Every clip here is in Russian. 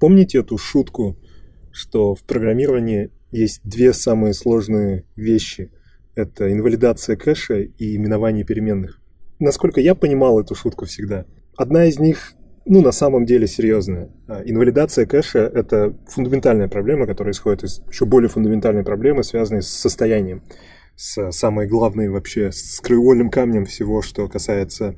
Помните эту шутку, что в программировании есть две самые сложные вещи. Это инвалидация кэша и именование переменных. Насколько я понимал эту шутку всегда, одна из них ну, на самом деле серьезная. А, инвалидация кэша — это фундаментальная проблема, которая исходит из еще более фундаментальной проблемы, связанной с состоянием. С самой главной вообще, с краеугольным камнем всего, что касается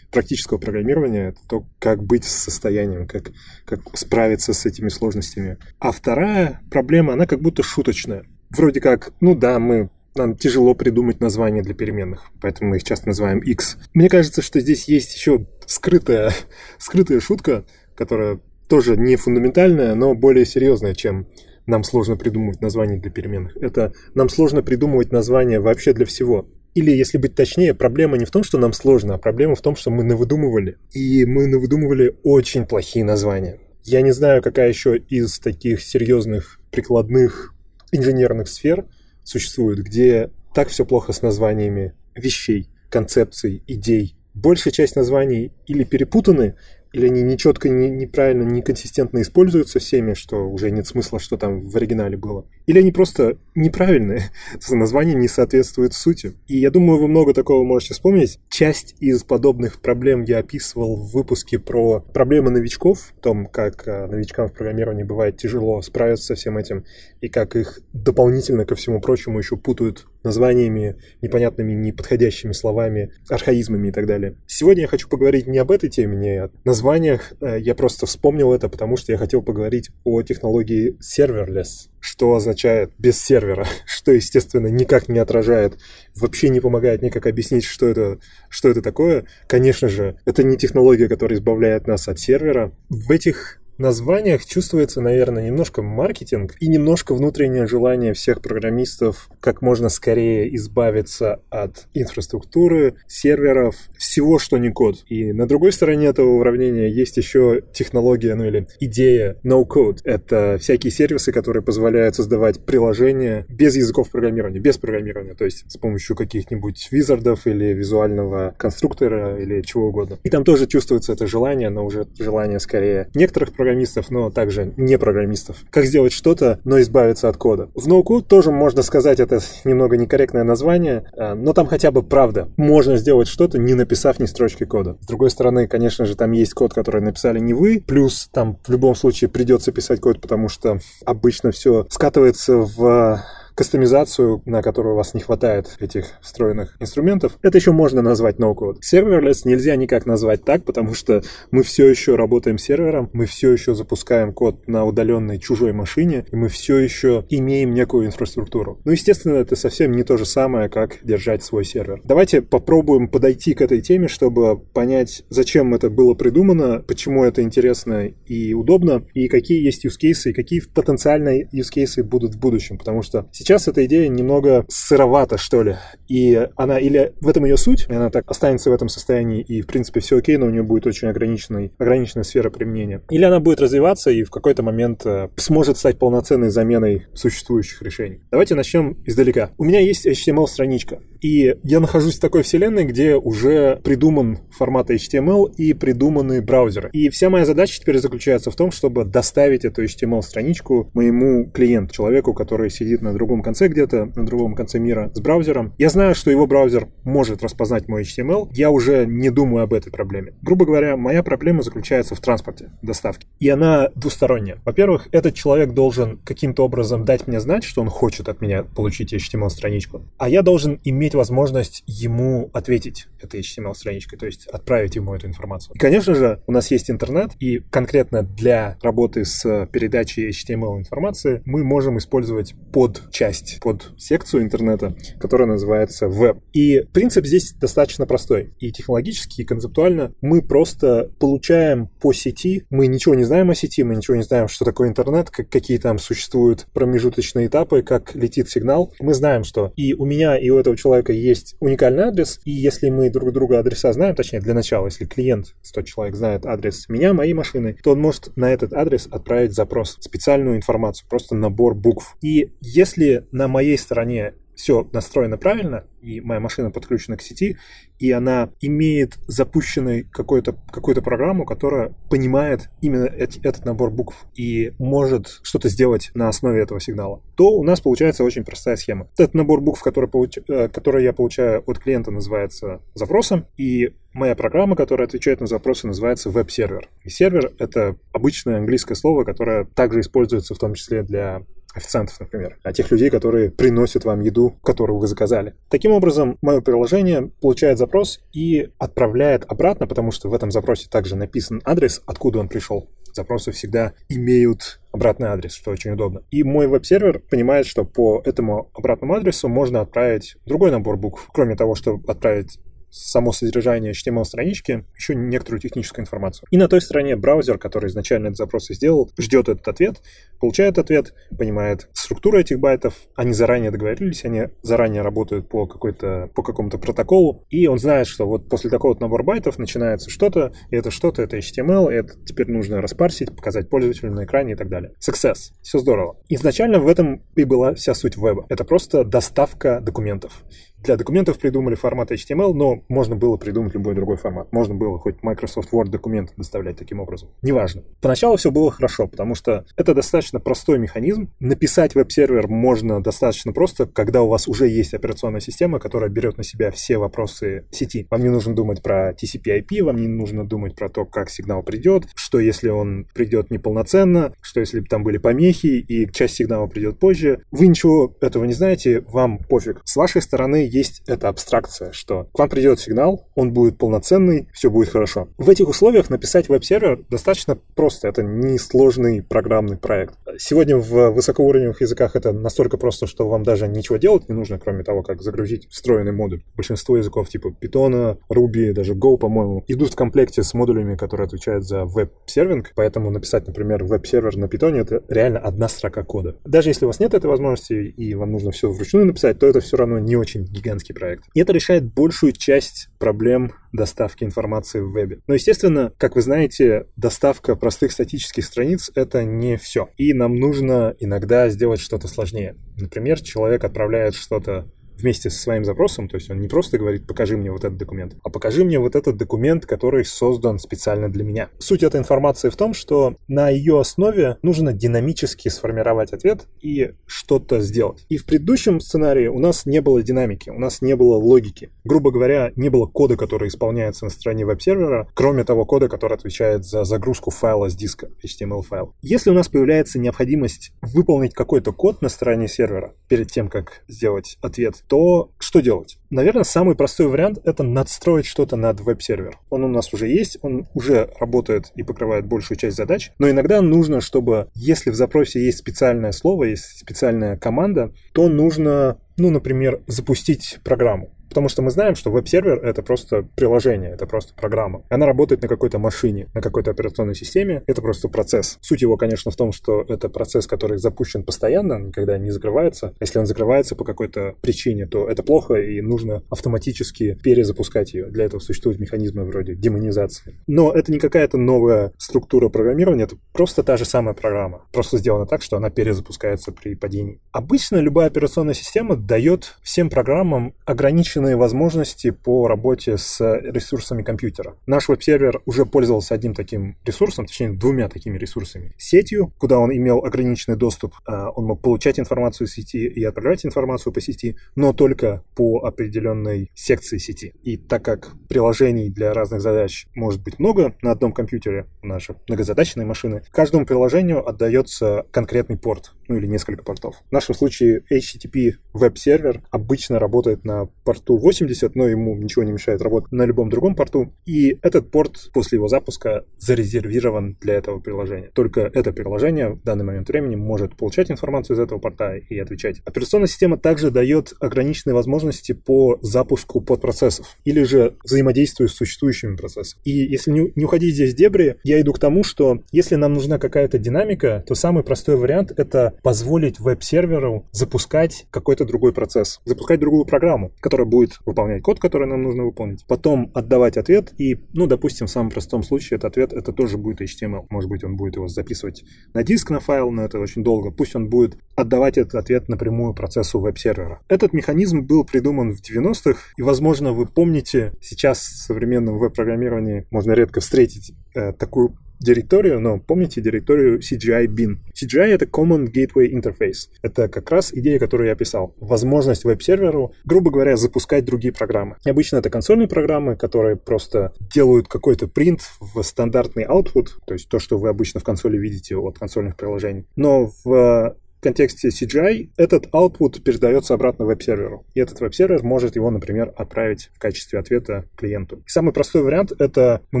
практического программирования, это то, как быть с состоянием, как, как справиться с этими сложностями. А вторая проблема, она как будто шуточная. Вроде как, ну да, мы нам тяжело придумать название для переменных, поэтому мы их часто называем x. Мне кажется, что здесь есть еще скрытая, скрытая шутка, которая тоже не фундаментальная, но более серьезная, чем нам сложно придумывать название для переменных. Это нам сложно придумывать название вообще для всего. Или, если быть точнее, проблема не в том, что нам сложно, а проблема в том, что мы навыдумывали. И мы навыдумывали очень плохие названия. Я не знаю, какая еще из таких серьезных прикладных инженерных сфер существует, где так все плохо с названиями вещей, концепций, идей. Большая часть названий или перепутаны, или они нечетко, не, неправильно, неконсистентно используются всеми, что уже нет смысла, что там в оригинале было. Или они просто неправильные, название не соответствует сути. И я думаю, вы много такого можете вспомнить. Часть из подобных проблем я описывал в выпуске про проблемы новичков, о том, как э, новичкам в программировании бывает тяжело справиться со всем этим, и как их дополнительно ко всему прочему еще путают названиями, непонятными, неподходящими словами, архаизмами и так далее. Сегодня я хочу поговорить не об этой теме, не о названиях. Э, я просто вспомнил это, потому что я хотел поговорить о технологии serverless, что означает без сервера, что, естественно, никак не отражает, вообще не помогает никак объяснить, что это, что это такое. Конечно же, это не технология, которая избавляет нас от сервера. В этих названиях чувствуется, наверное, немножко маркетинг и немножко внутреннее желание всех программистов как можно скорее избавиться от инфраструктуры, серверов, всего, что не код. И на другой стороне этого уравнения есть еще технология, ну или идея no-code. Это всякие сервисы, которые позволяют создавать приложения без языков программирования, без программирования, то есть с помощью каких-нибудь визардов или визуального конструктора или чего угодно. И там тоже чувствуется это желание, но уже желание скорее некоторых программистов, но также не программистов. Как сделать что-то, но избавиться от кода. В ноу-код тоже можно сказать, это немного некорректное название, а, но там хотя бы правда. Можно сделать что-то, не написав ни строчки кода. С другой стороны, конечно же, там есть код, который написали не вы, плюс там в любом случае придется писать код, потому что обычно все скатывается в кастомизацию, на которую у вас не хватает этих встроенных инструментов, это еще можно назвать no-code. Serverless нельзя никак назвать так, потому что мы все еще работаем сервером, мы все еще запускаем код на удаленной чужой машине, и мы все еще имеем некую инфраструктуру. Ну, естественно, это совсем не то же самое, как держать свой сервер. Давайте попробуем подойти к этой теме, чтобы понять, зачем это было придумано, почему это интересно и удобно, и какие есть use cases, и какие потенциальные use cases будут в будущем, потому что Сейчас эта идея немного сыровата, что ли. И она или в этом ее суть, и она так останется в этом состоянии, и, в принципе, все окей, но у нее будет очень ограниченная, ограниченная сфера применения. Или она будет развиваться и в какой-то момент э, сможет стать полноценной заменой существующих решений. Давайте начнем издалека. У меня есть HTML-страничка. И я нахожусь в такой вселенной, где уже придуман формат HTML и придуманы браузеры. И вся моя задача теперь заключается в том, чтобы доставить эту HTML-страничку моему клиенту, человеку, который сидит на другом конце где-то, на другом конце мира с браузером. Я знаю, что его браузер может распознать мой HTML. Я уже не думаю об этой проблеме. Грубо говоря, моя проблема заключается в транспорте доставки. И она двусторонняя. Во-первых, этот человек должен каким-то образом дать мне знать, что он хочет от меня получить HTML-страничку. А я должен иметь возможность ему ответить этой HTML-страничкой, то есть отправить ему эту информацию. И, конечно же, у нас есть интернет, и конкретно для работы с передачей HTML-информации мы можем использовать под часть, под секцию интернета, которая называется веб. И принцип здесь достаточно простой. И технологически, и концептуально мы просто получаем по сети, мы ничего не знаем о сети, мы ничего не знаем, что такое интернет, как, какие там существуют промежуточные этапы, как летит сигнал. Мы знаем, что и у меня, и у этого человека есть уникальный адрес, и если мы друг друга адреса знаем, точнее, для начала, если клиент, 100 человек знает адрес меня, моей машины, то он может на этот адрес отправить запрос, специальную информацию, просто набор букв. И если на моей стороне все настроено правильно, и моя машина подключена к сети, и она имеет запущенной какую-то какую программу, которая понимает именно эти, этот набор букв и может что-то сделать на основе этого сигнала, то у нас получается очень простая схема. Этот набор букв, который, получ... Э, который я получаю от клиента, называется запросом, и моя программа, которая отвечает на запросы, называется веб-сервер. И сервер — это обычное английское слово, которое также используется в том числе для официантов, например, а тех людей, которые приносят вам еду, которую вы заказали. Таким образом, мое приложение получает запрос и отправляет обратно, потому что в этом запросе также написан адрес, откуда он пришел. Запросы всегда имеют обратный адрес, что очень удобно. И мой веб-сервер понимает, что по этому обратному адресу можно отправить другой набор букв. Кроме того, чтобы отправить само содержание HTML-странички, еще некоторую техническую информацию. И на той стороне браузер, который изначально этот запрос сделал, ждет этот ответ, получает ответ, понимает структуру этих байтов, они заранее договорились, они заранее работают по, какой-то, по какому-то протоколу, и он знает, что вот после такого набора байтов начинается что-то, и это что-то, это HTML, и это теперь нужно распарсить, показать пользователю на экране и так далее. Success. Все здорово. Изначально в этом и была вся суть веба. Это просто доставка документов. Для документов придумали формат HTML, но можно было придумать любой другой формат. Можно было хоть Microsoft Word документы доставлять таким образом. Неважно. Поначалу все было хорошо, потому что это достаточно простой механизм. Написать веб-сервер можно достаточно просто, когда у вас уже есть операционная система, которая берет на себя все вопросы сети. Вам не нужно думать про TCP/IP, вам не нужно думать про то, как сигнал придет, что если он придет неполноценно, что если там были помехи и часть сигнала придет позже. Вы ничего этого не знаете, вам пофиг. С вашей стороны есть эта абстракция, что к вам придет сигнал, он будет полноценный, все будет хорошо. В этих условиях написать веб-сервер достаточно просто, это не сложный программный проект. Сегодня в высокоуровневых языках это настолько просто, что вам даже ничего делать не нужно, кроме того, как загрузить встроенный модуль. Большинство языков типа Python, Ruby, даже Go, по-моему, идут в комплекте с модулями, которые отвечают за веб-сервинг, поэтому написать, например, веб-сервер на Python это реально одна строка кода. Даже если у вас нет этой возможности и вам нужно все вручную написать, то это все равно не очень гигантский проект. И это решает большую часть проблем доставки информации в вебе. Но, естественно, как вы знаете, доставка простых статических страниц — это не все. И нам нужно иногда сделать что-то сложнее. Например, человек отправляет что-то вместе со своим запросом, то есть он не просто говорит «покажи мне вот этот документ», а «покажи мне вот этот документ, который создан специально для меня». Суть этой информации в том, что на ее основе нужно динамически сформировать ответ и что-то сделать. И в предыдущем сценарии у нас не было динамики, у нас не было логики. Грубо говоря, не было кода, который исполняется на стороне веб-сервера, кроме того кода, который отвечает за загрузку файла с диска, HTML-файл. Если у нас появляется необходимость выполнить какой-то код на стороне сервера перед тем, как сделать ответ, то что делать? Наверное, самый простой вариант — это надстроить что-то над веб-сервер. Он у нас уже есть, он уже работает и покрывает большую часть задач, но иногда нужно, чтобы, если в запросе есть специальное слово, есть специальная команда, то нужно, ну, например, запустить программу. Потому что мы знаем, что веб-сервер — это просто приложение, это просто программа. Она работает на какой-то машине, на какой-то операционной системе. Это просто процесс. Суть его, конечно, в том, что это процесс, который запущен постоянно, никогда не закрывается. Если он закрывается по какой-то причине, то это плохо, и нужно автоматически перезапускать ее. Для этого существуют механизмы вроде демонизации. Но это не какая-то новая структура программирования, это просто та же самая программа. Просто сделана так, что она перезапускается при падении. Обычно любая операционная система дает всем программам ограниченные огромные возможности по работе с ресурсами компьютера. Наш веб-сервер уже пользовался одним таким ресурсом, точнее двумя такими ресурсами. Сетью, куда он имел ограниченный доступ, а, он мог получать информацию из сети и отправлять информацию по сети, но только по определенной секции сети. И так как приложений для разных задач может быть много на одном компьютере, у нас многозадачные машины, каждому приложению отдается конкретный порт, ну или несколько портов. В нашем случае HTTP веб-сервер обычно работает на порту порту 80, но ему ничего не мешает работать на любом другом порту. И этот порт после его запуска зарезервирован для этого приложения. Только это приложение в данный момент времени может получать информацию из этого порта и отвечать. Операционная система также дает ограниченные возможности по запуску подпроцессов или же взаимодействию с существующими процессами. И если не, не уходить здесь в дебри, я иду к тому, что если нам нужна какая-то динамика, то самый простой вариант — это позволить веб-серверу запускать какой-то другой процесс, запускать другую программу, которая будет выполнять код, который нам нужно выполнить, потом отдавать ответ, и, ну, допустим, в самом простом случае этот ответ, это тоже будет HTML. Может быть, он будет его записывать на диск, на файл, но это очень долго. Пусть он будет отдавать этот ответ напрямую процессу веб-сервера. Этот механизм был придуман в 90-х, и, возможно, вы помните, сейчас в современном веб-программировании можно редко встретить э, такую директорию, но помните директорию CGI bin. CGI — это Common Gateway Interface. Это как раз идея, которую я описал. Возможность веб-серверу, грубо говоря, запускать другие программы. И обычно это консольные программы, которые просто делают какой-то принт в стандартный output, то есть то, что вы обычно в консоли видите от консольных приложений. Но в контексте CGI этот output передается обратно веб-серверу. И этот веб-сервер может его, например, отправить в качестве ответа клиенту. И самый простой вариант — это мы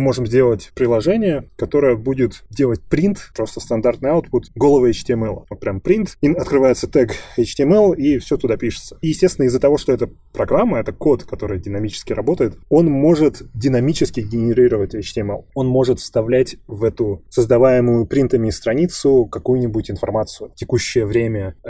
можем сделать приложение, которое будет делать print, просто стандартный output, голого HTML. Вот прям print, и открывается тег HTML, и все туда пишется. И, естественно, из-за того, что это программа, это код, который динамически работает, он может динамически генерировать HTML. Он может вставлять в эту создаваемую принтами страницу какую-нибудь информацию, текущее время,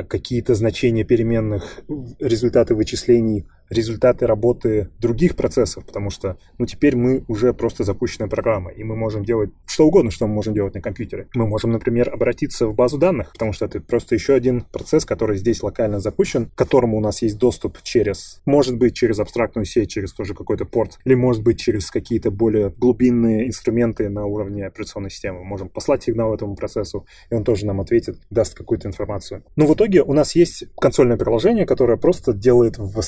какие-то значения переменных, результаты вычислений результаты работы других процессов, потому что, ну, теперь мы уже просто запущенная программа, и мы можем делать что угодно, что мы можем делать на компьютере. Мы можем, например, обратиться в базу данных, потому что это просто еще один процесс, который здесь локально запущен, к которому у нас есть доступ через, может быть, через абстрактную сеть, через тоже какой-то порт, или может быть через какие-то более глубинные инструменты на уровне операционной системы. Мы можем послать сигнал этому процессу, и он тоже нам ответит, даст какую-то информацию. Но в итоге у нас есть консольное приложение, которое просто делает в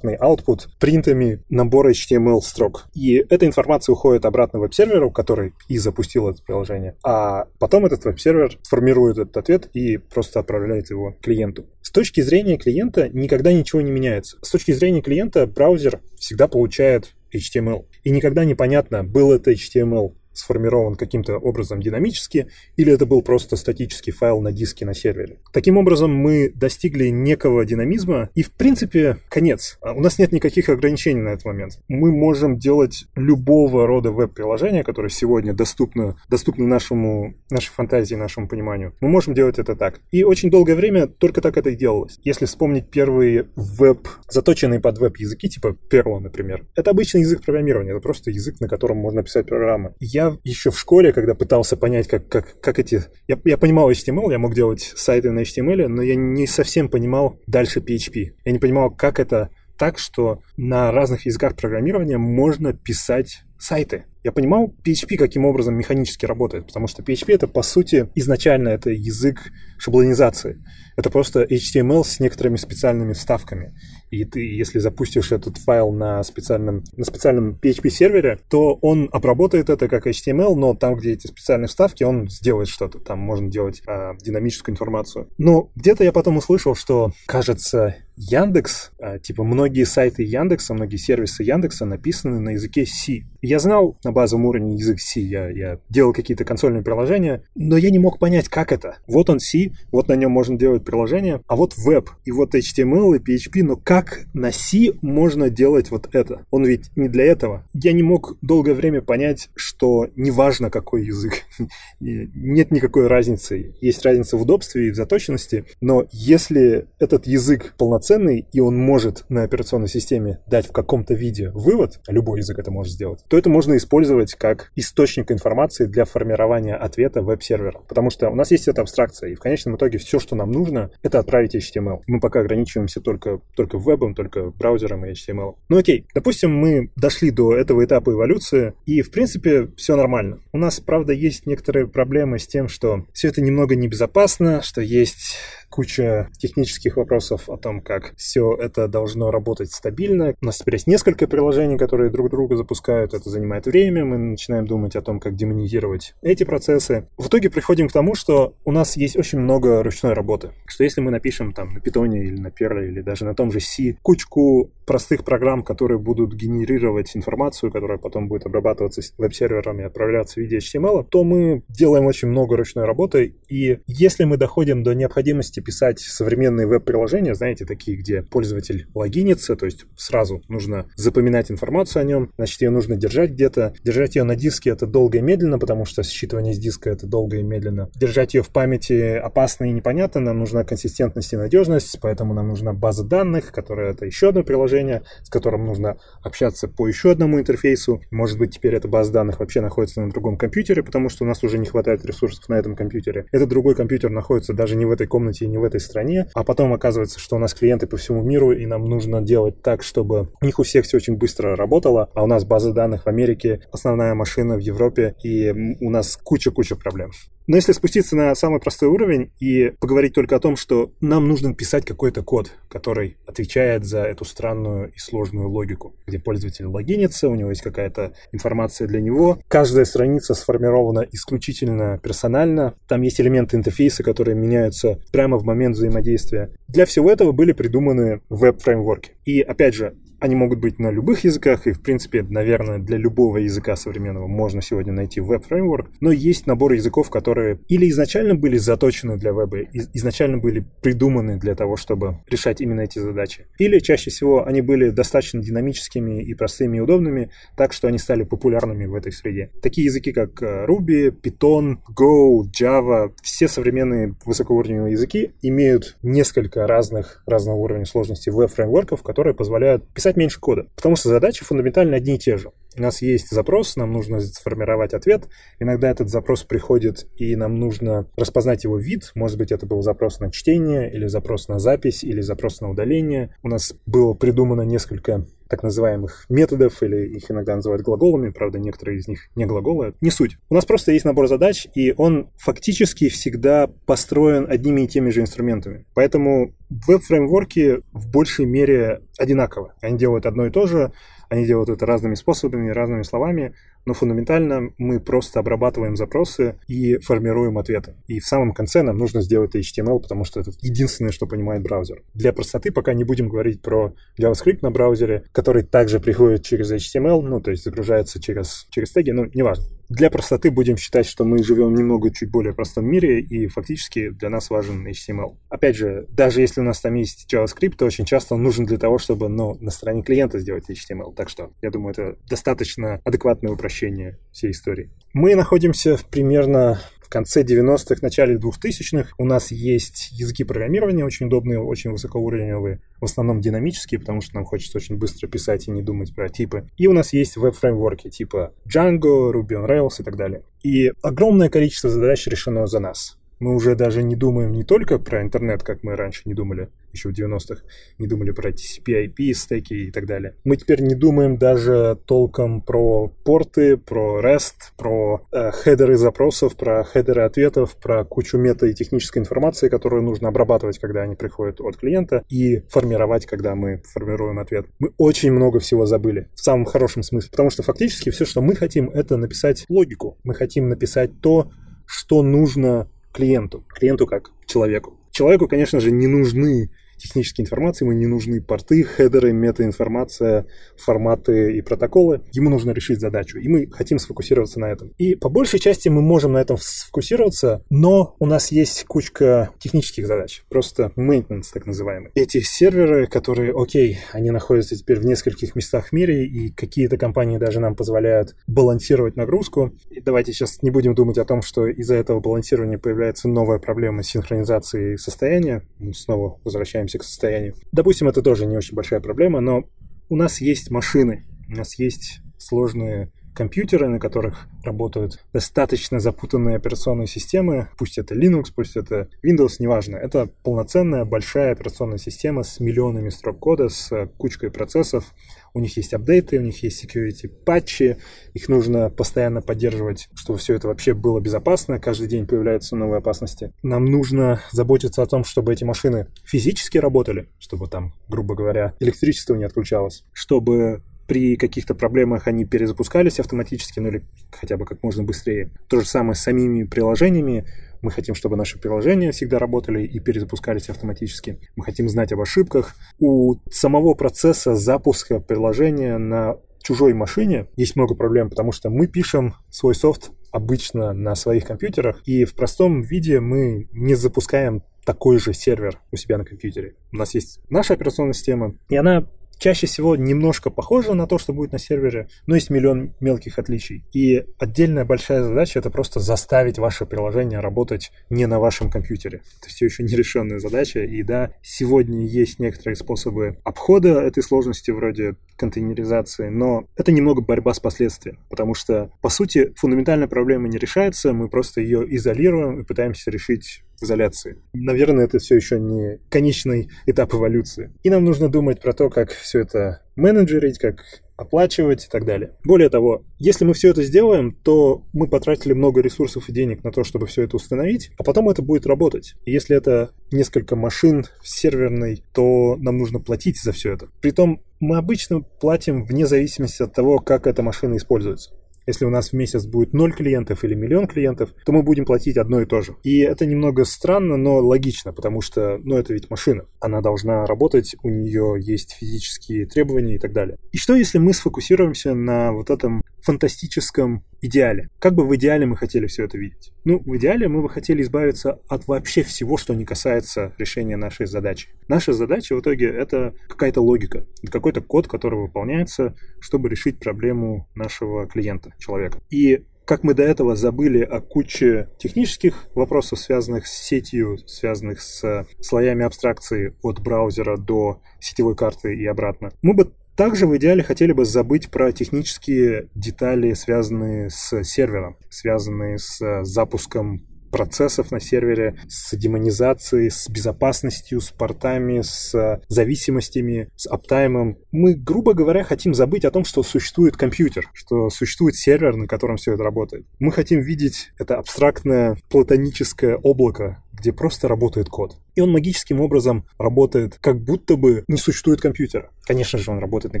стандартный output принтами набора HTML строк. И эта информация уходит обратно веб-серверу, который и запустил это приложение. А потом этот веб-сервер формирует этот ответ и просто отправляет его клиенту. С точки зрения клиента никогда ничего не меняется. С точки зрения клиента браузер всегда получает HTML. И никогда непонятно, был это HTML сформирован каким-то образом динамически, или это был просто статический файл на диске на сервере. Таким образом, мы достигли некого динамизма, и в принципе конец. А у нас нет никаких ограничений на этот момент. Мы можем делать любого рода веб-приложения, которые сегодня доступны, доступны нашему, нашей фантазии, нашему пониманию. Мы можем делать это так. И очень долгое время только так это и делалось. Если вспомнить первые веб, заточенные под веб-языки, типа Perl, например, это обычный язык программирования, это просто язык, на котором можно писать программы. Я еще в школе, когда пытался понять, как, как, как эти... Я, я понимал HTML, я мог делать сайты на HTML, но я не совсем понимал дальше PHP. Я не понимал, как это так, что на разных языках программирования можно писать сайты. Я понимал PHP, каким образом механически работает, потому что PHP это, по сути, изначально это язык шаблонизации. Это просто HTML с некоторыми специальными вставками. И ты, если запустишь этот файл на специальном, на специальном PHP-сервере, то он обработает это как HTML, но там, где эти специальные вставки, он сделает что-то. Там можно делать а, динамическую информацию. Но где-то я потом услышал, что, кажется, Яндекс, а, типа многие сайты Яндекса, многие сервисы Яндекса написаны на языке C. Я знал на базовом уровне язык C, я, я делал какие-то консольные приложения, но я не мог понять, как это. Вот он C, вот на нем можно делать приложение, а вот веб, и вот HTML и PHP, но как на C можно делать вот это? Он ведь не для этого. Я не мог долгое время понять, что неважно какой язык, нет никакой разницы. Есть разница в удобстве и в заточенности, но если этот язык полноценный, и он может на операционной системе дать в каком-то виде вывод, а любой язык это может сделать, то это можно использовать как источник информации для формирования ответа веб-сервера. Потому что у нас есть эта абстракция, и в конечном итоге все, что нам нужно, это отправить HTML. Мы пока ограничиваемся только, только вебом, только браузером и HTML. Ну окей, допустим, мы дошли до этого этапа эволюции, и в принципе все нормально. У нас, правда, есть некоторые проблемы с тем, что все это немного небезопасно, что есть куча технических вопросов о том, как все это должно работать стабильно. У нас теперь есть несколько приложений, которые друг друга запускают. Это занимает время. Мы начинаем думать о том, как демонизировать эти процессы. В итоге приходим к тому, что у нас есть очень много ручной работы. Что если мы напишем там на Python или на Perl или даже на том же C кучку простых программ, которые будут генерировать информацию, которая потом будет обрабатываться веб-серверами и отправляться в виде HTML, то мы делаем очень много ручной работы. И если мы доходим до необходимости писать современные веб-приложения, знаете, такие, где пользователь логинится, то есть сразу нужно запоминать информацию о нем, значит, ее нужно держать где-то. Держать ее на диске это долго и медленно, потому что считывание с диска это долго и медленно. Держать ее в памяти опасно и непонятно, нам нужна консистентность и надежность, поэтому нам нужна база данных, которая это еще одно приложение, с которым нужно общаться по еще одному интерфейсу. Может быть, теперь эта база данных вообще находится на другом компьютере, потому что у нас уже не хватает ресурсов на этом компьютере. Этот другой компьютер находится даже не в этой комнате и не в этой стране, а потом оказывается, что у нас клиенты по всему миру, и нам нужно делать так, чтобы у них у всех все очень быстро работало, а у нас база данных в Америке, основная машина в Европе, и у нас куча-куча проблем. Но если спуститься на самый простой уровень и поговорить только о том, что нам нужно писать какой-то код, который отвечает за эту странную и сложную логику, где пользователь логинится, у него есть какая-то информация для него. Каждая страница сформирована исключительно персонально. Там есть элементы интерфейса, которые меняются прямо в момент взаимодействия. Для всего этого были придуманы веб-фреймворки. И опять же, они могут быть на любых языках, и, в принципе, наверное, для любого языка современного можно сегодня найти веб-фреймворк, но есть набор языков, которые или изначально были заточены для веба, изначально были придуманы для того, чтобы решать именно эти задачи, или чаще всего они были достаточно динамическими и простыми и удобными, так что они стали популярными в этой среде. Такие языки, как э, Ruby, Python, Go, Java, все современные высокоуровневые языки имеют несколько разных, разного уровня сложности веб-фреймворков, которые позволяют писать писать меньше кода, потому что задачи фундаментально одни и те же. У нас есть запрос, нам нужно сформировать ответ. Иногда этот запрос приходит, и нам нужно распознать его вид. Может быть, это был запрос на чтение, или запрос на запись, или запрос на удаление. У нас было придумано несколько так называемых методов, или их иногда называют глаголами, правда, некоторые из них не глаголы. Не суть. У нас просто есть набор задач, и он фактически всегда построен одними и теми же инструментами. Поэтому веб-фреймворки в большей мере одинаковы. Они делают одно и то же, они делают это разными способами, разными словами, но фундаментально мы просто обрабатываем запросы и формируем ответы. И в самом конце нам нужно сделать HTML, потому что это единственное, что понимает браузер. Для простоты пока не будем говорить про JavaScript на браузере, который также приходит через HTML, ну, то есть загружается через, через теги, ну, неважно. Для простоты будем считать, что мы живем немного чуть более простом мире, и фактически для нас важен HTML. Опять же, даже если у нас там есть JavaScript, то очень часто он нужен для того, чтобы ну, на стороне клиента сделать HTML. Так что, я думаю, это достаточно адекватное упрощение всей истории. Мы находимся в примерно в конце 90-х, начале 2000-х у нас есть языки программирования очень удобные, очень высокоуровневые, в основном динамические, потому что нам хочется очень быстро писать и не думать про типы. И у нас есть веб-фреймворки типа Django, Ruby on Rails и так далее. И огромное количество задач решено за нас. Мы уже даже не думаем не только про интернет, как мы раньше не думали, еще в 90-х, не думали про TCP, IP, стеки и так далее. Мы теперь не думаем даже толком про порты, про REST, про э, хедеры запросов, про хедеры ответов, про кучу мета и технической информации, которую нужно обрабатывать, когда они приходят от клиента, и формировать, когда мы формируем ответ. Мы очень много всего забыли, в самом хорошем смысле, потому что фактически все, что мы хотим, это написать логику. Мы хотим написать то, что нужно клиенту, клиенту как человеку. Человеку, конечно же, не нужны технической информации, ему не нужны порты, хедеры, метаинформация, форматы и протоколы. Ему нужно решить задачу, и мы хотим сфокусироваться на этом. И по большей части мы можем на этом сфокусироваться, но у нас есть кучка технических задач, просто maintenance так называемый. Эти серверы, которые, окей, они находятся теперь в нескольких местах в мире, и какие-то компании даже нам позволяют балансировать нагрузку. И давайте сейчас не будем думать о том, что из-за этого балансирования появляется новая проблема синхронизации состояния. Мы снова возвращаемся возвращаемся к состоянию. Допустим, это тоже не очень большая проблема, но у нас есть машины, у нас есть сложные компьютеры, на которых работают достаточно запутанные операционные системы, пусть это Linux, пусть это Windows, неважно. Это полноценная большая операционная система с миллионами строк кода, с кучкой процессов. У них есть апдейты, у них есть security патчи, их нужно постоянно поддерживать, чтобы все это вообще было безопасно. Каждый день появляются новые опасности. Нам нужно заботиться о том, чтобы эти машины физически работали, чтобы там, грубо говоря, электричество не отключалось, чтобы при каких-то проблемах они перезапускались автоматически, ну или хотя бы как можно быстрее. То же самое с самими приложениями. Мы хотим, чтобы наши приложения всегда работали и перезапускались автоматически. Мы хотим знать об ошибках. У самого процесса запуска приложения на чужой машине есть много проблем, потому что мы пишем свой софт обычно на своих компьютерах, и в простом виде мы не запускаем такой же сервер у себя на компьютере. У нас есть наша операционная система, и она чаще всего немножко похоже на то, что будет на сервере, но есть миллион мелких отличий. И отдельная большая задача — это просто заставить ваше приложение работать не на вашем компьютере. Это все еще нерешенная задача, и да, сегодня есть некоторые способы обхода этой сложности вроде контейнеризации, но это немного борьба с последствиями, потому что, по сути, фундаментальная проблема не решается, мы просто ее изолируем и пытаемся решить изоляции. Наверное, это все еще не конечный этап эволюции. И нам нужно думать про то, как все это менеджерить, как оплачивать и так далее. Более того, если мы все это сделаем, то мы потратили много ресурсов и денег на то, чтобы все это установить, а потом это будет работать. И если это несколько машин серверной, то нам нужно платить за все это. Притом мы обычно платим вне зависимости от того, как эта машина используется. Если у нас в месяц будет 0 клиентов или миллион клиентов, то мы будем платить одно и то же. И это немного странно, но логично, потому что, ну, это ведь машина. Она должна работать, у нее есть физические требования и так далее. И что, если мы сфокусируемся на вот этом фантастическом идеале? Как бы в идеале мы хотели все это видеть? Ну, в идеале мы бы хотели избавиться от вообще всего, что не касается решения нашей задачи. Наша задача в итоге это какая-то логика, какой-то код, который выполняется, чтобы решить проблему нашего клиента, человека. И как мы до этого забыли о куче технических вопросов, связанных с сетью, связанных с слоями абстракции от браузера до сетевой карты и обратно, мы бы также в идеале хотели бы забыть про технические детали, связанные с сервером, связанные с запуском процессов на сервере, с демонизацией, с безопасностью, с портами, с зависимостями, с аптаймом. Мы, грубо говоря, хотим забыть о том, что существует компьютер, что существует сервер, на котором все это работает. Мы хотим видеть это абстрактное платоническое облако, где просто работает код. И он магическим образом работает, как будто бы не существует компьютера. Конечно же, он работает на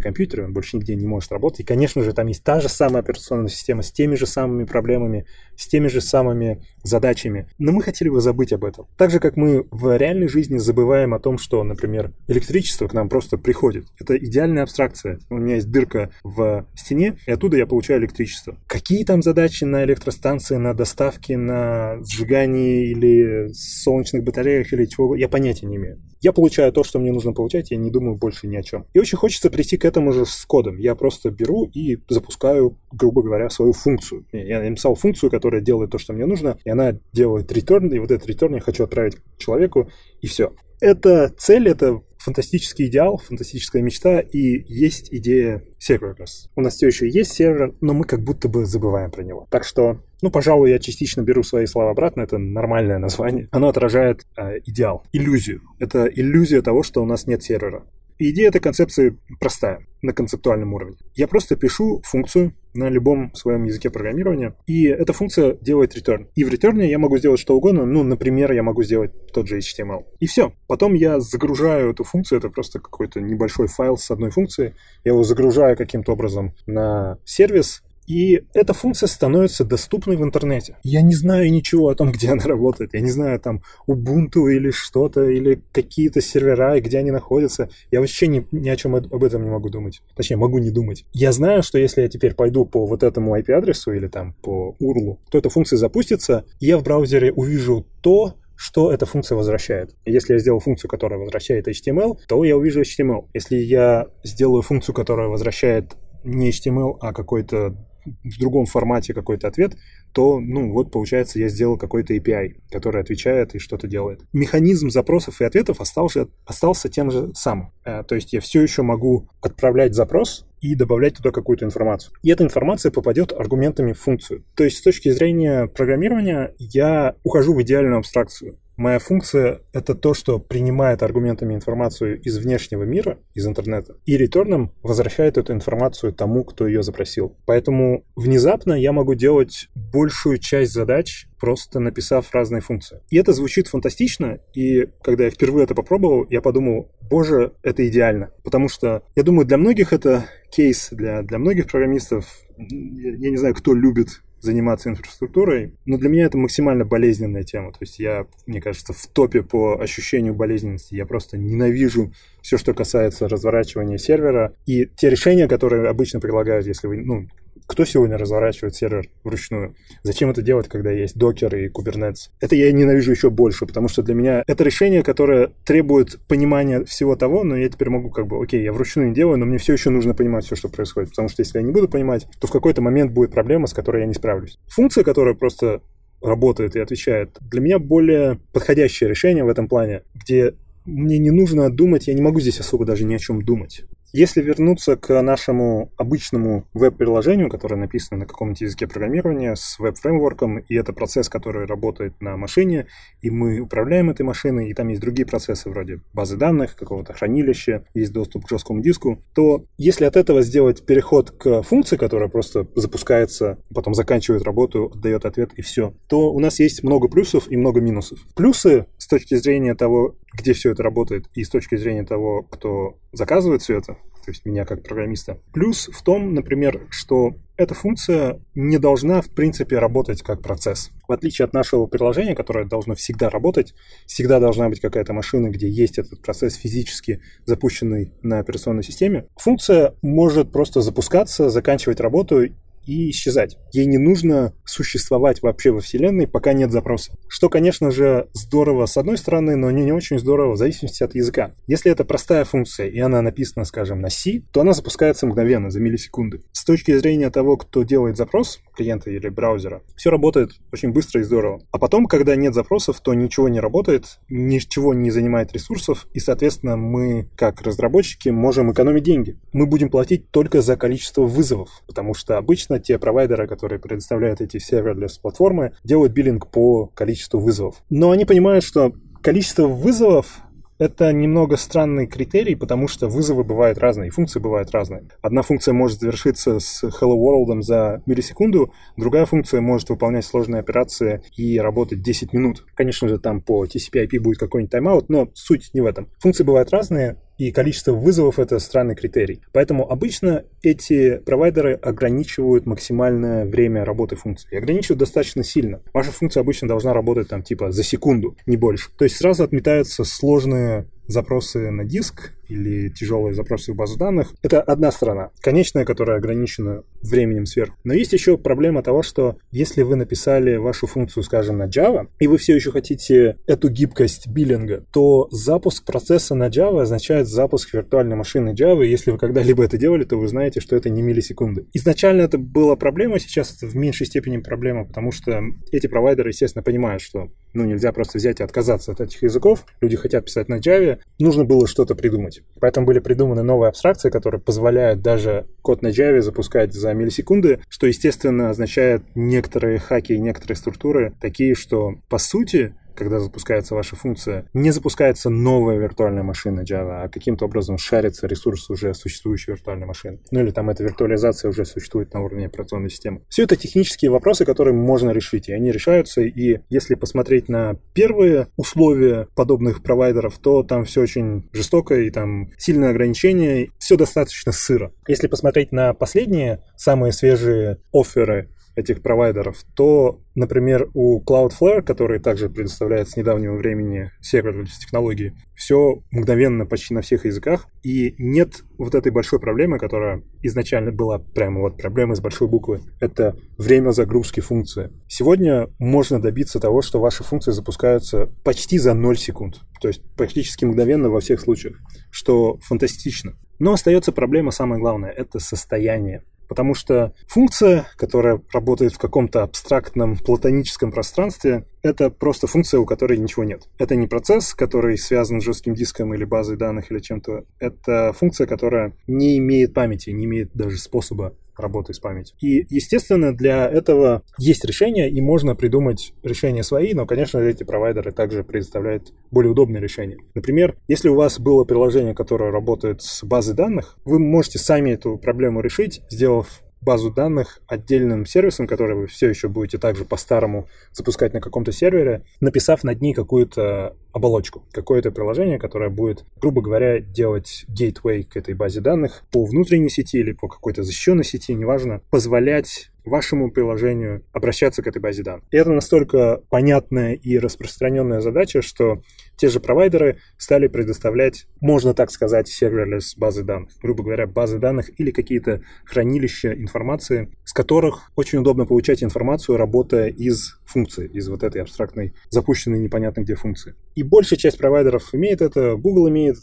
компьютере, он больше нигде не может работать. И, конечно же, там есть та же самая операционная система с теми же самыми проблемами, с теми же самыми задачами. Но мы хотели бы забыть об этом. Так же, как мы в реальной жизни забываем о том, что, например, электричество к нам просто приходит. Это идеальная абстракция. У меня есть дырка в стене, и оттуда я получаю электричество. Какие там задачи на электростанции, на доставке, на сжигании или солнечных батареях или чего, я понятия не имею. Я получаю то, что мне нужно получать, я не думаю больше ни о чем. И очень хочется прийти к этому же с кодом. Я просто беру и запускаю, грубо говоря, свою функцию. Я написал функцию, которая делает то, что мне нужно, и она делает return, и вот этот return я хочу отправить человеку, и все. Это цель, это фантастический идеал, фантастическая мечта, и есть идея serverless. У нас все еще есть сервер, но мы как будто бы забываем про него. Так что, ну, пожалуй, я частично беру свои слова обратно, это нормальное название. Оно отражает э, идеал, иллюзию. Это иллюзия того, что у нас нет сервера. идея этой концепции простая на концептуальном уровне. Я просто пишу функцию на любом своем языке программирования, и эта функция делает return. И в return я могу сделать что угодно, ну, например, я могу сделать тот же HTML. И все. Потом я загружаю эту функцию, это просто какой-то небольшой файл с одной функцией, я его загружаю каким-то образом на сервис, и эта функция становится доступной в интернете. Я не знаю ничего о том, где она работает. Я не знаю там Ubuntu или что-то, или какие-то сервера, и где они находятся. Я вообще ни, ни о чем об этом не могу думать. Точнее, могу не думать. Я знаю, что если я теперь пойду по вот этому IP-адресу или там по URL, то эта функция запустится, и я в браузере увижу то, что эта функция возвращает. Если я сделаю функцию, которая возвращает HTML, то я увижу HTML. Если я сделаю функцию, которая возвращает не HTML, а какой-то в другом формате какой-то ответ, то, ну, вот, получается, я сделал какой-то API, который отвечает и что-то делает. Механизм запросов и ответов остался, остался тем же самым. Э, то есть я все еще могу отправлять запрос и добавлять туда какую-то информацию. И эта информация попадет аргументами в функцию. То есть с точки зрения программирования я ухожу в идеальную абстракцию. Моя функция — это то, что принимает аргументами информацию из внешнего мира, из интернета, и реторном возвращает эту информацию тому, кто ее запросил. Поэтому внезапно я могу делать большую часть задач, просто написав разные функции. И это звучит фантастично, и когда я впервые это попробовал, я подумал, боже, это идеально. Потому что, я думаю, для многих это кейс, для, для многих программистов, я не знаю, кто любит заниматься инфраструктурой. Но для меня это максимально болезненная тема. То есть я, мне кажется, в топе по ощущению болезненности. Я просто ненавижу все, что касается разворачивания сервера. И те решения, которые обычно предлагают, если вы, ну, Кто сегодня разворачивает сервер вручную? Зачем это делать, когда есть Docker и Kubernetes? Это я ненавижу еще больше, потому что для меня это решение, которое требует понимания всего того, но я теперь могу как бы, окей, я вручную не делаю, но мне все еще нужно понимать все, что происходит, потому что если я не буду понимать, то в какой-то момент будет проблема, с которой я не справлюсь. Функция, которая просто работает и отвечает, для меня более подходящее решение в этом плане, где мне не нужно думать, я не могу здесь особо даже ни о чем думать. Если вернуться к нашему обычному веб-приложению, которое написано на каком-нибудь языке программирования с веб-фреймворком, и это процесс, который работает на машине, и мы управляем этой машиной, и там есть другие процессы вроде базы данных, какого-то хранилища, есть доступ к жесткому диску, то если от этого сделать переход к функции, которая просто запускается, потом заканчивает работу, отдает ответ и все, то у нас есть много плюсов и много минусов. Плюсы с точки зрения того, где все это работает, и с точки зрения того, кто заказывает все это, то есть меня как программиста. Плюс в том, например, что эта функция не должна, в принципе, работать как процесс. В отличие от нашего приложения, которое должно всегда работать, всегда должна быть какая-то машина, где есть этот процесс физически запущенный на операционной системе. Функция может просто запускаться, заканчивать работу и исчезать. Ей не нужно существовать вообще во Вселенной, пока нет запроса. Что, конечно же, здорово с одной стороны, но не, не очень здорово в зависимости от языка. Если это простая функция, и она написана, скажем, на C, то она запускается мгновенно, за миллисекунды. С точки зрения того, кто делает запрос, клиента или браузера, все работает очень быстро и здорово. А потом, когда нет запросов, то ничего не работает, ничего не занимает ресурсов, и, соответственно, мы, как разработчики, можем экономить деньги. Мы будем платить только за количество вызовов, потому что обычно те провайдеры, которые предоставляют эти serverless платформы, делают биллинг по количеству вызовов. Но они понимают, что количество вызовов это немного странный критерий, потому что вызовы бывают разные, функции бывают разные. Одна функция может завершиться с Hello World за миллисекунду, другая функция может выполнять сложные операции и работать 10 минут. Конечно же, там по TCP-IP будет какой-нибудь тайм-аут, но суть не в этом. Функции бывают разные, и количество вызовов — это странный критерий. Поэтому обычно эти провайдеры ограничивают максимальное время работы функции. И ограничивают достаточно сильно. Ваша функция обычно должна работать там типа за секунду, не больше. То есть сразу отметаются сложные запросы на диск или тяжелые запросы в базу данных. Это одна сторона, конечная, которая ограничена временем сверху. Но есть еще проблема того, что если вы написали вашу функцию, скажем, на Java, и вы все еще хотите эту гибкость биллинга, то запуск процесса на Java означает запуск виртуальной машины Java. Если вы когда-либо это делали, то вы знаете, что это не миллисекунды. Изначально это была проблема, сейчас это в меньшей степени проблема, потому что эти провайдеры, естественно, понимают, что ну, нельзя просто взять и отказаться от этих языков. Люди хотят писать на Java, нужно было что-то придумать. Поэтому были придуманы новые абстракции, которые позволяют даже код на Java запускать за миллисекунды, что, естественно, означает некоторые хаки и некоторые структуры такие, что, по сути, когда запускается ваша функция, не запускается новая виртуальная машина Java, а каким-то образом шарится ресурс уже существующей виртуальной машины. Ну или там эта виртуализация уже существует на уровне операционной системы. Все это технические вопросы, которые можно решить, и они решаются. И если посмотреть на первые условия подобных провайдеров, то там все очень жестоко, и там сильные ограничения, все достаточно сыро. Если посмотреть на последние, самые свежие оферы этих провайдеров, то, например, у Cloudflare, который также предоставляет с недавнего времени серверлess технологии, все мгновенно почти на всех языках, и нет вот этой большой проблемы, которая изначально была прямо вот проблема с большой буквы. Это время загрузки функции. Сегодня можно добиться того, что ваши функции запускаются почти за 0 секунд, то есть практически мгновенно во всех случаях, что фантастично. Но остается проблема самая главная – это состояние. Потому что функция, которая работает в каком-то абстрактном платоническом пространстве, это просто функция, у которой ничего нет. Это не процесс, который связан с жестким диском или базой данных или чем-то. Это функция, которая не имеет памяти, не имеет даже способа работы с памятью. И, естественно, для этого есть решения, и можно придумать решения свои, но, конечно, эти провайдеры также предоставляют более удобные решения. Например, если у вас было приложение, которое работает с базой данных, вы можете сами эту проблему решить, сделав базу данных отдельным сервисом, который вы все еще будете также по-старому запускать на каком-то сервере, написав над ней какую-то оболочку, какое-то приложение, которое будет, грубо говоря, делать гейтвей к этой базе данных по внутренней сети или по какой-то защищенной сети, неважно, позволять вашему приложению обращаться к этой базе данных. И это настолько понятная и распространенная задача, что те же провайдеры стали предоставлять, можно так сказать, serverless базы данных. Грубо говоря, базы данных или какие-то хранилища информации, с которых очень удобно получать информацию, работая из функции, из вот этой абстрактной, запущенной непонятно где функции. И большая часть провайдеров имеет это, Google имеет,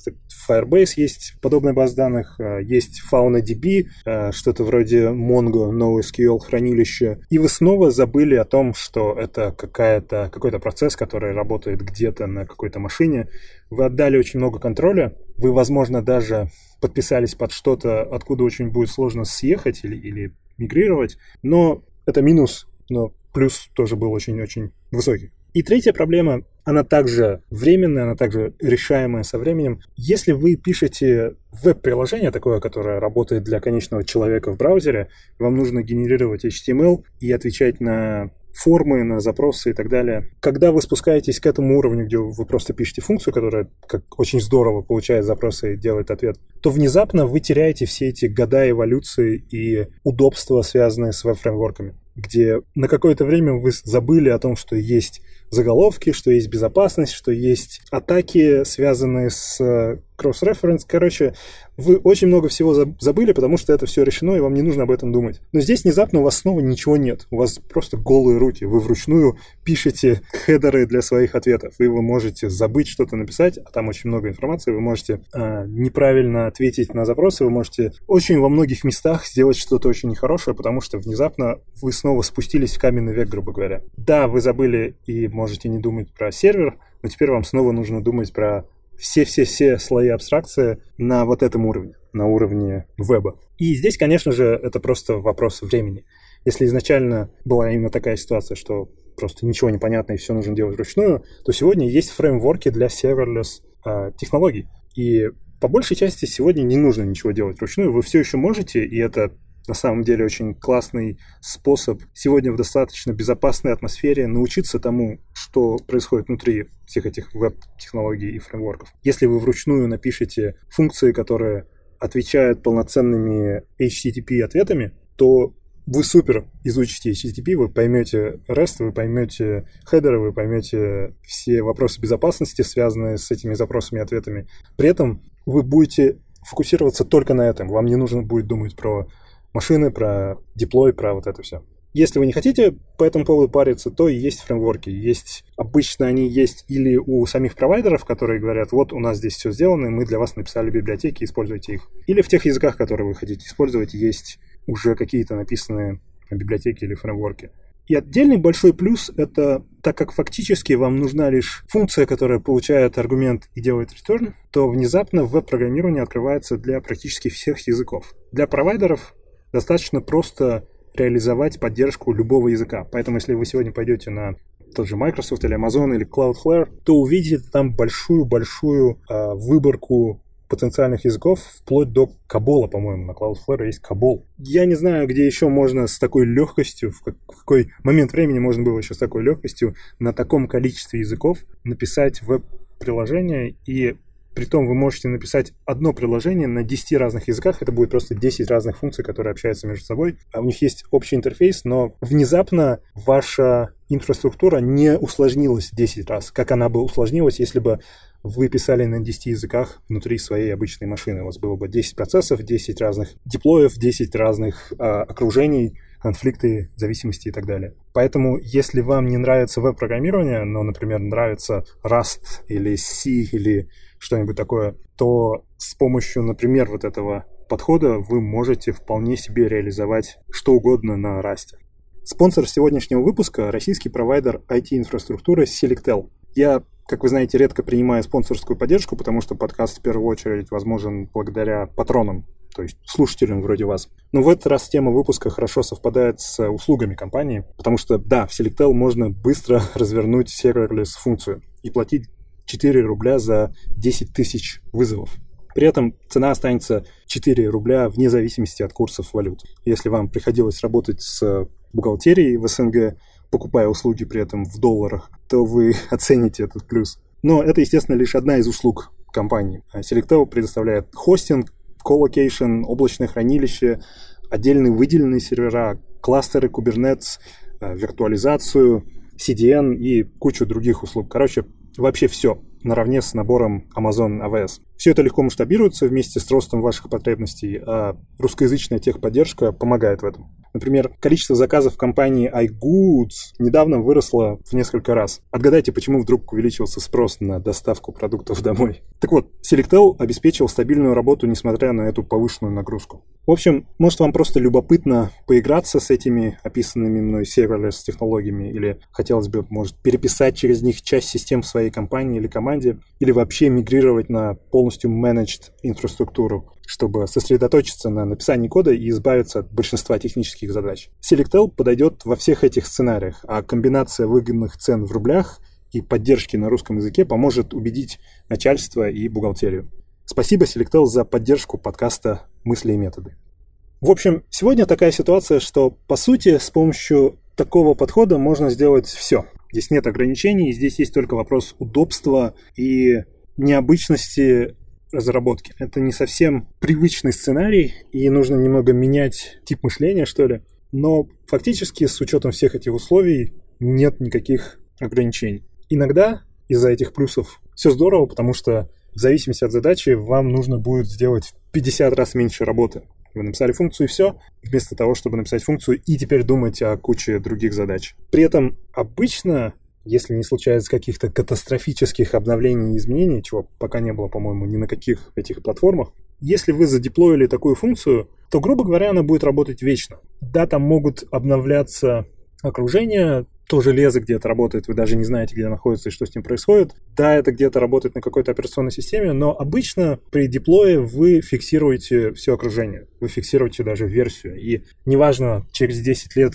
Firebase есть подобная база данных, э, есть FaunaDB, э, что-то вроде Mongo, NoSQL хранилище. И вы снова забыли о том, что это какая-то, какой-то процесс, который работает где-то на какой-то машине. Вы отдали очень много контроля, вы, возможно, даже подписались под что-то, откуда очень будет сложно съехать или, или мигрировать, но это минус, но плюс тоже был очень-очень высокий. И третья проблема, она также временная, она также решаемая со временем. Если вы пишете веб-приложение такое, которое работает для конечного человека в браузере, вам нужно генерировать HTML и отвечать на формы, на запросы и так далее. Когда вы спускаетесь к этому уровню, где вы просто пишете функцию, которая как очень здорово получает запросы и делает ответ, то внезапно вы теряете все эти года эволюции и удобства, связанные с веб-фреймворками где на какое-то время вы забыли о том, что есть заголовки, что есть безопасность, что есть атаки, связанные с э, кросс-референс. Короче, вы очень много всего забыли, потому что это все решено, и вам не нужно об этом думать. Но здесь внезапно у вас снова ничего нет. У вас просто голые руки. Вы вручную пишете хедеры для своих ответов. И вы можете забыть что-то написать, а там очень много информации. Вы можете э, неправильно ответить на запросы. Вы можете очень во многих местах сделать что-то очень нехорошее, потому что внезапно вы снова спустились в каменный век, грубо говоря. Да, вы забыли и можете не думать про сервер, но теперь вам снова нужно думать про все-все-все слои абстракции на вот этом уровне, на уровне веба. И здесь, конечно же, это просто вопрос времени. Если изначально была именно такая ситуация, что просто ничего не понятно и все нужно делать вручную, то сегодня есть фреймворки для serverless э, технологий. И по большей части сегодня не нужно ничего делать вручную. Вы все еще можете, и это на самом деле очень классный способ сегодня в достаточно безопасной атмосфере научиться тому, что происходит внутри всех этих веб-технологий и фреймворков. Если вы вручную напишете функции, которые отвечают полноценными HTTP-ответами, то вы супер изучите HTTP, вы поймете REST, вы поймете хедеры, вы поймете все вопросы безопасности, связанные с этими запросами и ответами. При этом вы будете фокусироваться только на этом. Вам не нужно будет думать про машины, про деплой, про вот это все. Если вы не хотите по этому поводу париться, то есть фреймворки. Есть, обычно они есть или у самих провайдеров, которые говорят, вот у нас здесь все сделано, мы для вас написали библиотеки, используйте их. Или в тех языках, которые вы хотите использовать, есть уже какие-то написанные библиотеки или фреймворки. И отдельный большой плюс — это так как фактически вам нужна лишь функция, которая получает аргумент и делает return, то внезапно веб-программирование открывается для практически всех языков. Для провайдеров достаточно просто реализовать поддержку любого языка. Поэтому, если вы сегодня пойдете на тот же Microsoft или Amazon или Cloudflare, то увидите там большую-большую э, выборку потенциальных языков, вплоть до Кабола, по-моему, на Cloudflare есть Кабол. Я не знаю, где еще можно с такой легкостью, в какой момент времени можно было еще с такой легкостью на таком количестве языков написать веб-приложение и Притом вы можете написать одно приложение на 10 разных языках, это будет просто 10 разных функций, которые общаются между собой. А у них есть общий интерфейс, но внезапно ваша инфраструктура не усложнилась 10 раз, как она бы усложнилась, если бы вы писали на 10 языках внутри своей обычной машины. У вас было бы 10 процессов, 10 разных деплоев, 10 разных а, окружений, конфликты, зависимости и так далее. Поэтому, если вам не нравится веб-программирование, но, например, нравится Rust или C или что-нибудь такое, то с помощью, например, вот этого подхода вы можете вполне себе реализовать что угодно на Rust. Спонсор сегодняшнего выпуска – российский провайдер IT-инфраструктуры Selectel. Я, как вы знаете, редко принимаю спонсорскую поддержку, потому что подкаст в первую очередь возможен благодаря патронам, то есть слушателям вроде вас. Но в этот раз тема выпуска хорошо совпадает с услугами компании, потому что, да, в Selectel можно быстро развернуть serverless функцию и платить 4 рубля за 10 тысяч вызовов. При этом цена останется 4 рубля вне зависимости от курсов валют. Если вам приходилось работать с бухгалтерией в СНГ, покупая услуги при этом в долларах, то вы оцените этот плюс. Но это, естественно, лишь одна из услуг компании. Selectel предоставляет хостинг, colocation, облачное хранилище, отдельные выделенные сервера, кластеры, Kubernetes, э, виртуализацию, CDN и кучу других услуг. Короче, вообще все наравне с набором Amazon AWS. Все это легко масштабируется вместе с ростом ваших потребностей, а русскоязычная техподдержка помогает в этом. Например, количество заказов компании iGoods недавно выросло в несколько раз. Отгадайте, почему вдруг увеличился спрос на доставку продуктов домой. Так вот, Selectel обеспечил стабильную работу, несмотря на эту повышенную нагрузку. В общем, может вам просто любопытно поиграться с этими описанными мной serverless технологиями, или хотелось бы, может, переписать через них часть систем в своей компании или команде, или вообще мигрировать на полностью managed инфраструктуру чтобы сосредоточиться на написании кода и избавиться от большинства технических задач. Selectel подойдет во всех этих сценариях, а комбинация выгодных цен в рублях и поддержки на русском языке поможет убедить начальство и бухгалтерию. Спасибо, Selectel, за поддержку подкаста «Мысли и методы». В общем, сегодня такая ситуация, что, по сути, с помощью такого подхода можно сделать все. Здесь нет ограничений, здесь есть только вопрос удобства и необычности разработки. Это не совсем привычный сценарий, и нужно немного менять тип мышления, что ли. Но фактически с учетом всех этих условий нет никаких ограничений. Иногда из-за этих плюсов все здорово, потому что в зависимости от задачи вам нужно будет сделать в 50 раз меньше работы. Вы написали функцию и все, вместо того, чтобы написать функцию и теперь думать о куче других задач. При этом обычно если не случается каких-то катастрофических обновлений и изменений, чего пока не было, по-моему, ни на каких этих платформах, если вы задеплоили такую функцию, то, грубо говоря, она будет работать вечно. Да, там могут обновляться окружения, то железо где-то работает, вы даже не знаете, где находится и что с ним происходит. Да, это где-то работает на какой-то операционной системе, но обычно при деплое вы фиксируете все окружение, вы фиксируете даже версию. И неважно, через 10 лет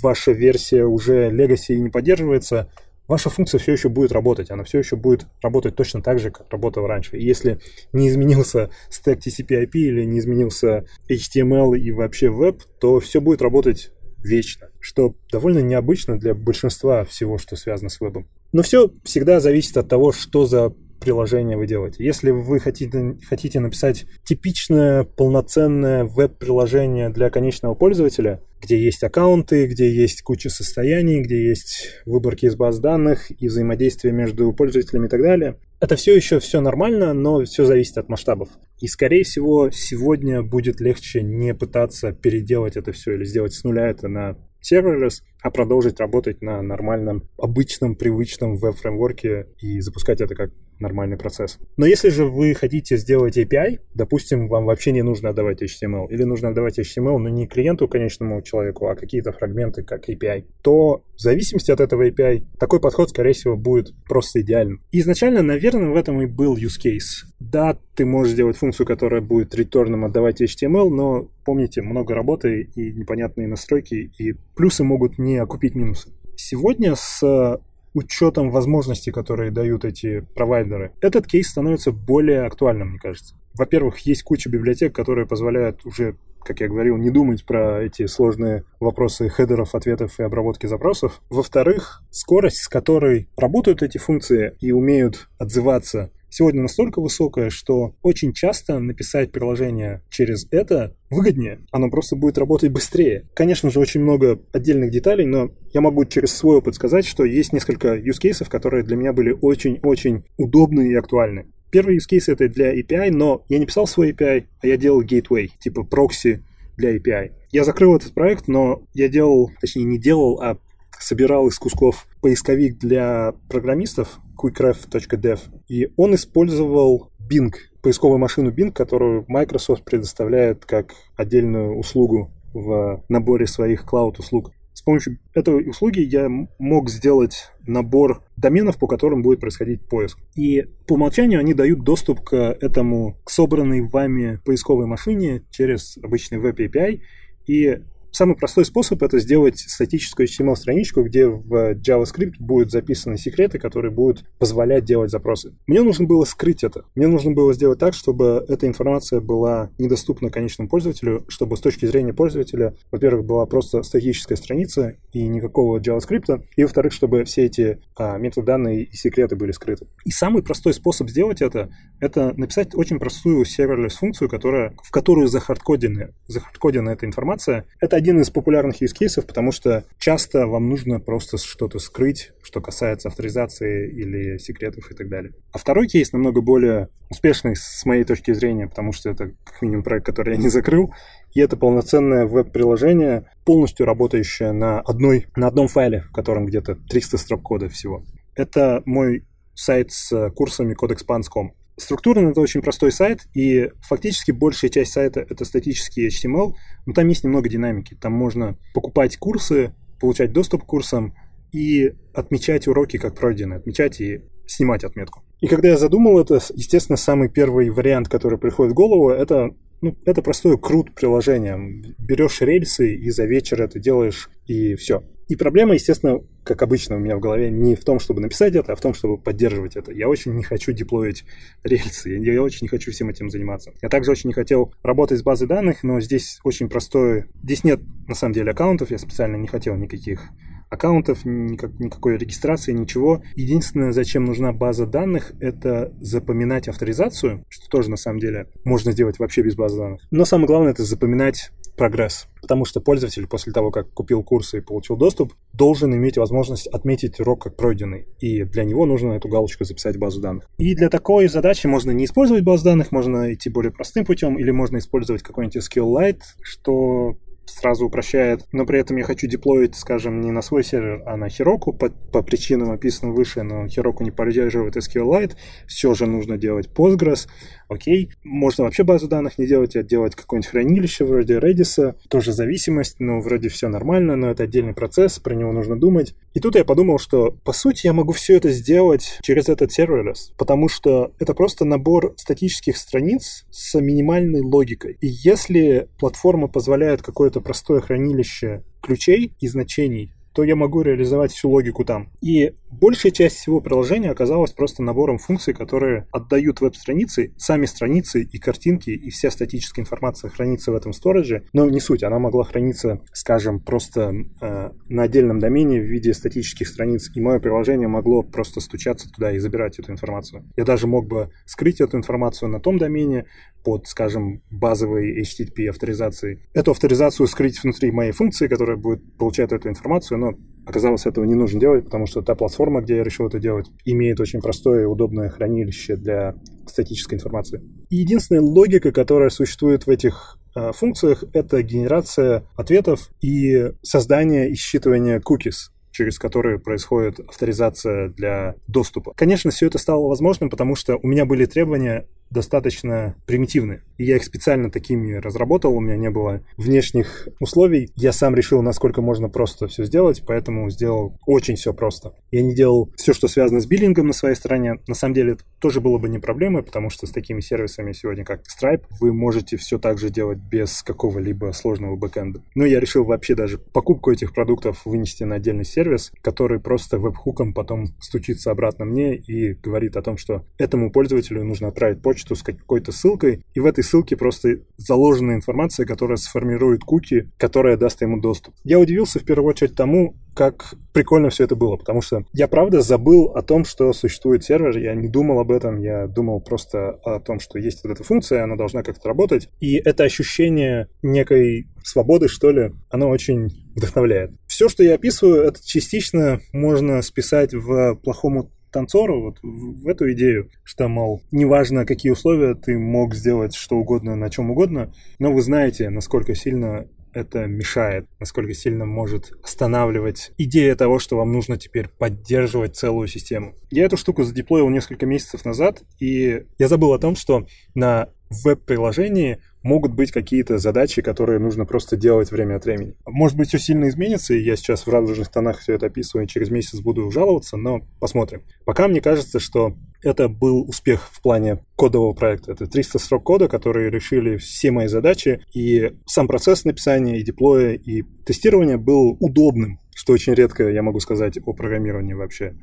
ваша версия уже Legacy не поддерживается, ваша функция все еще будет работать. Она все еще будет работать точно так же, как работала раньше. И если не изменился стек TCP/IP или не изменился HTML и вообще веб, то все будет работать вечно, что довольно необычно для большинства всего, что связано с вебом. Но все всегда зависит от того, что за приложение вы делаете. Если вы хотите, хотите написать типичное полноценное веб-приложение для конечного пользователя, где есть аккаунты, где есть куча состояний, где есть выборки из баз данных и взаимодействие между пользователями и так далее, это все еще все нормально, но все зависит от масштабов. И, скорее всего, сегодня будет легче не пытаться переделать это все или сделать с нуля это на serverless, а продолжить работать на нормальном, обычном, привычном веб-фреймворке и запускать это как нормальный процесс. Но если же вы хотите сделать API, допустим, вам вообще не нужно отдавать HTML, или нужно отдавать HTML, но не клиенту, конечному человеку, а какие-то фрагменты, как API, то в зависимости от этого API такой подход, скорее всего, будет просто идеальным. изначально, наверное, в этом и был use case. Да, ты можешь сделать функцию, которая будет реторном отдавать HTML, но помните, много работы и непонятные настройки, и плюсы могут не окупить минусы. Сегодня с учетом возможностей, которые дают эти провайдеры, этот кейс становится более актуальным, мне кажется. Во-первых, есть куча библиотек, которые позволяют уже как я говорил, не думать про эти сложные вопросы хедеров, ответов и обработки запросов. Во-вторых, скорость, с которой работают эти функции и умеют отзываться сегодня настолько высокая, что очень часто написать приложение через это выгоднее. Оно просто будет работать быстрее. Конечно же, очень много отдельных деталей, но я могу через свой опыт сказать, что есть несколько use cases, которые для меня были очень-очень удобны и актуальны. Первый use case это для API, но я не писал свой API, а я делал gateway, типа прокси для API. Я закрыл этот проект, но я делал, точнее не делал, а собирал из кусков поисковик для программистов quickref.dev, и он использовал Bing, поисковую машину Bing, которую Microsoft предоставляет как отдельную услугу в наборе своих клауд-услуг. С помощью этой услуги я мог сделать набор доменов, по которым будет происходить поиск. И по умолчанию они дают доступ к этому, к собранной вами поисковой машине через обычный веб API. И Самый простой способ это сделать статическую HTML-страничку, где в JavaScript будут записаны секреты, которые будут позволять делать запросы. Мне нужно было скрыть это. Мне нужно было сделать так, чтобы эта информация была недоступна конечному пользователю, чтобы с точки зрения пользователя, во-первых, была просто статическая страница и никакого JavaScript, и, во-вторых, чтобы все эти а, метаданные и секреты были скрыты. И самый простой способ сделать это, это написать очень простую serverless функцию, которая, в которую захардкодена, захардкодена эта информация. Это один из популярных use cases, потому что часто вам нужно просто что-то скрыть, что касается авторизации или секретов и так далее. А второй кейс намного более успешный с моей точки зрения, потому что это как минимум проект, который я не закрыл, и это полноценное веб-приложение, полностью работающее на, одной, на одном файле, в котором где-то 300 строк кода всего. Это мой сайт с курсами codeexpanse.com. Структурно это очень простой сайт, и фактически большая часть сайта это статический HTML, но там есть немного динамики. Там можно покупать курсы, получать доступ к курсам и отмечать уроки как пройденные, отмечать и снимать отметку. И когда я задумал это, естественно, самый первый вариант, который приходит в голову, это ну, это простое крут приложение. Берешь рельсы и за вечер это делаешь, и все. И проблема, естественно, как обычно у меня в голове, не в том, чтобы написать это, а в том, чтобы поддерживать это. Я очень не хочу деплоить рельсы, я, я очень не хочу всем этим заниматься. Я также очень не хотел работать с базой данных, но здесь очень простое... Здесь нет, на самом деле, аккаунтов, я специально не хотел никаких аккаунтов, никак, никакой регистрации, ничего. Единственное, зачем нужна база данных, это запоминать авторизацию, что тоже на самом деле можно сделать вообще без базы данных. Но самое главное это запоминать прогресс. Потому что пользователь после того, как купил курсы и получил доступ, должен иметь возможность отметить урок как пройденный. И для него нужно эту галочку записать в базу данных. И для такой задачи можно не использовать базу данных, можно идти более простым путем, или можно использовать какой-нибудь SQLite, что сразу упрощает, но при этом я хочу деплоить, скажем, не на свой сервер, а на Heroku по, по причинам, описанным выше, но Heroku не поддерживает SQLite, все же нужно делать Postgres, окей. Можно вообще базу данных не делать, а делать какое-нибудь хранилище вроде Redis, тоже зависимость, но вроде все нормально, но это отдельный процесс, про него нужно думать. И тут я подумал, что по сути я могу все это сделать через этот serverless, потому что это просто набор статических страниц с минимальной логикой. И если платформа позволяет какое-то простое хранилище ключей и значений то я могу реализовать всю логику там. И большая часть всего приложения оказалась просто набором функций, которые отдают веб-страницы, сами страницы и картинки, и вся статическая информация хранится в этом сторидже, но не суть, она могла храниться, скажем, просто э, на отдельном домене в виде статических страниц, и мое приложение могло просто стучаться туда и забирать эту информацию. Я даже мог бы скрыть эту информацию на том домене, под, скажем, базовой HTTP авторизацией. Эту авторизацию скрыть внутри моей функции, которая будет получать эту информацию, но оказалось, этого не нужно делать, потому что та платформа, где я решил это делать, имеет очень простое и удобное хранилище для статической информации. И единственная логика, которая существует в этих э, функциях, это генерация ответов и создание и считывание cookies через которые происходит авторизация для доступа. Конечно, все это стало возможным, потому что у меня были требования достаточно примитивны. И я их специально такими разработал, у меня не было внешних условий. Я сам решил, насколько можно просто все сделать, поэтому сделал очень все просто. Я не делал все, что связано с биллингом на своей стороне. На самом деле это тоже было бы не проблемой, потому что с такими сервисами сегодня, как Stripe, вы можете все так же делать без какого-либо сложного бэкэнда. Но я решил вообще даже покупку этих продуктов вынести на отдельный сервис, который просто веб-хуком потом стучится обратно мне и говорит о том, что этому пользователю нужно отправить почту почту с какой-то ссылкой, и в этой ссылке просто заложена информация, которая сформирует куки, которая даст ему доступ. Я удивился в первую очередь тому, как прикольно все это было, потому что я правда забыл о том, что существует сервер, я не думал об этом, я думал просто о том, что есть вот эта функция, она должна как-то работать, и это ощущение некой свободы, что ли, оно очень вдохновляет. Все, что я описываю, это частично можно списать в плохому танцору вот в эту идею, что, мол, неважно, какие условия, ты мог сделать что угодно на чем угодно, но вы знаете, насколько сильно это мешает, насколько сильно может останавливать идея того, что вам нужно теперь поддерживать целую систему. Я эту штуку задеплоил несколько месяцев назад, и я забыл о том, что на веб-приложении могут быть какие-то задачи, которые нужно просто делать время от времени. Может быть, все сильно изменится, и я сейчас в радужных тонах все это описываю, и через месяц буду жаловаться, но посмотрим. Пока мне кажется, что это был успех в плане кодового проекта. Это 300 строк кода, которые решили все мои задачи, и сам процесс написания, и деплоя, и тестирования был удобным, что очень редко я могу сказать о программировании вообще.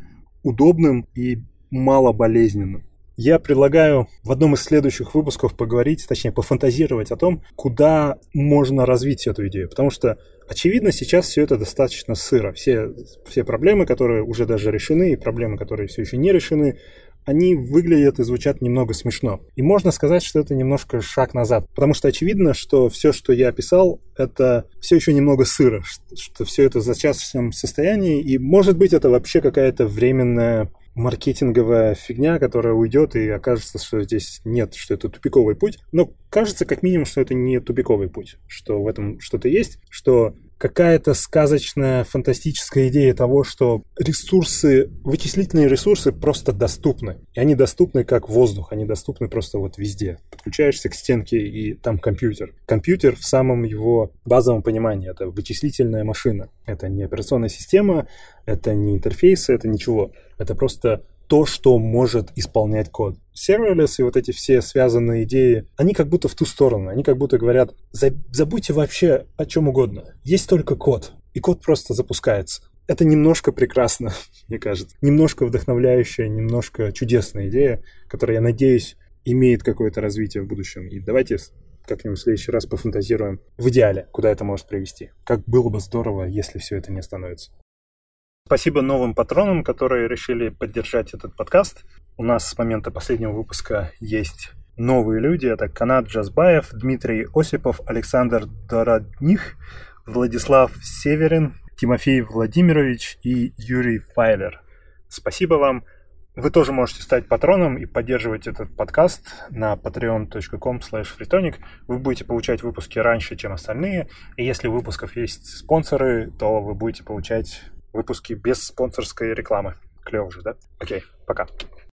Удобным и мало болезненным. Я предлагаю в одном из следующих выпусков поговорить, точнее, пофантазировать о том, куда можно развить эту идею. Потому что, очевидно, сейчас все это достаточно сыро. Все, все проблемы, которые уже даже решены, и проблемы, которые все еще не решены, они выглядят и звучат немного смешно. И можно сказать, что это немножко шаг назад. Потому что очевидно, что все, что я описал, это все еще немного сыро, что все это в зачастном состоянии, и может быть это вообще какая-то временная маркетинговая фигня, которая уйдет и окажется, что здесь нет, что это тупиковый путь. Но кажется как минимум, что это не тупиковый путь, что в этом что-то есть, что какая-то сказочная, фантастическая идея того, что ресурсы, вычислительные ресурсы просто доступны. И они доступны как воздух, они доступны просто вот везде. Подключаешься к стенке, и там компьютер. Компьютер в самом его базовом понимании — это вычислительная машина. Это не операционная система, это не интерфейсы, это ничего. Это просто то, что может исполнять код. Serverless и вот эти все связанные идеи, они как будто в ту сторону. Они как будто говорят, забудьте вообще о чем угодно. Есть только код. И код просто запускается. Это немножко прекрасно, мне кажется. Немножко вдохновляющая, немножко чудесная идея, которая, я надеюсь, имеет какое-то развитие в будущем. И давайте как-нибудь в следующий раз пофантазируем в идеале, куда это может привести. Как было бы здорово, если все это не остановится. Спасибо новым патронам, которые решили поддержать этот подкаст. У нас с момента последнего выпуска есть новые люди. Это Канат Джазбаев, Дмитрий Осипов, Александр Дородних, Владислав Северин, Тимофей Владимирович и Юрий Файлер. Спасибо вам. Вы тоже можете стать патроном и поддерживать этот подкаст на patreon.com freetonic. Вы будете получать выпуски раньше, чем остальные. И если у выпусков есть спонсоры, то вы будете получать выпуски без спонсорской рекламы. Клево же, да? Окей, пока.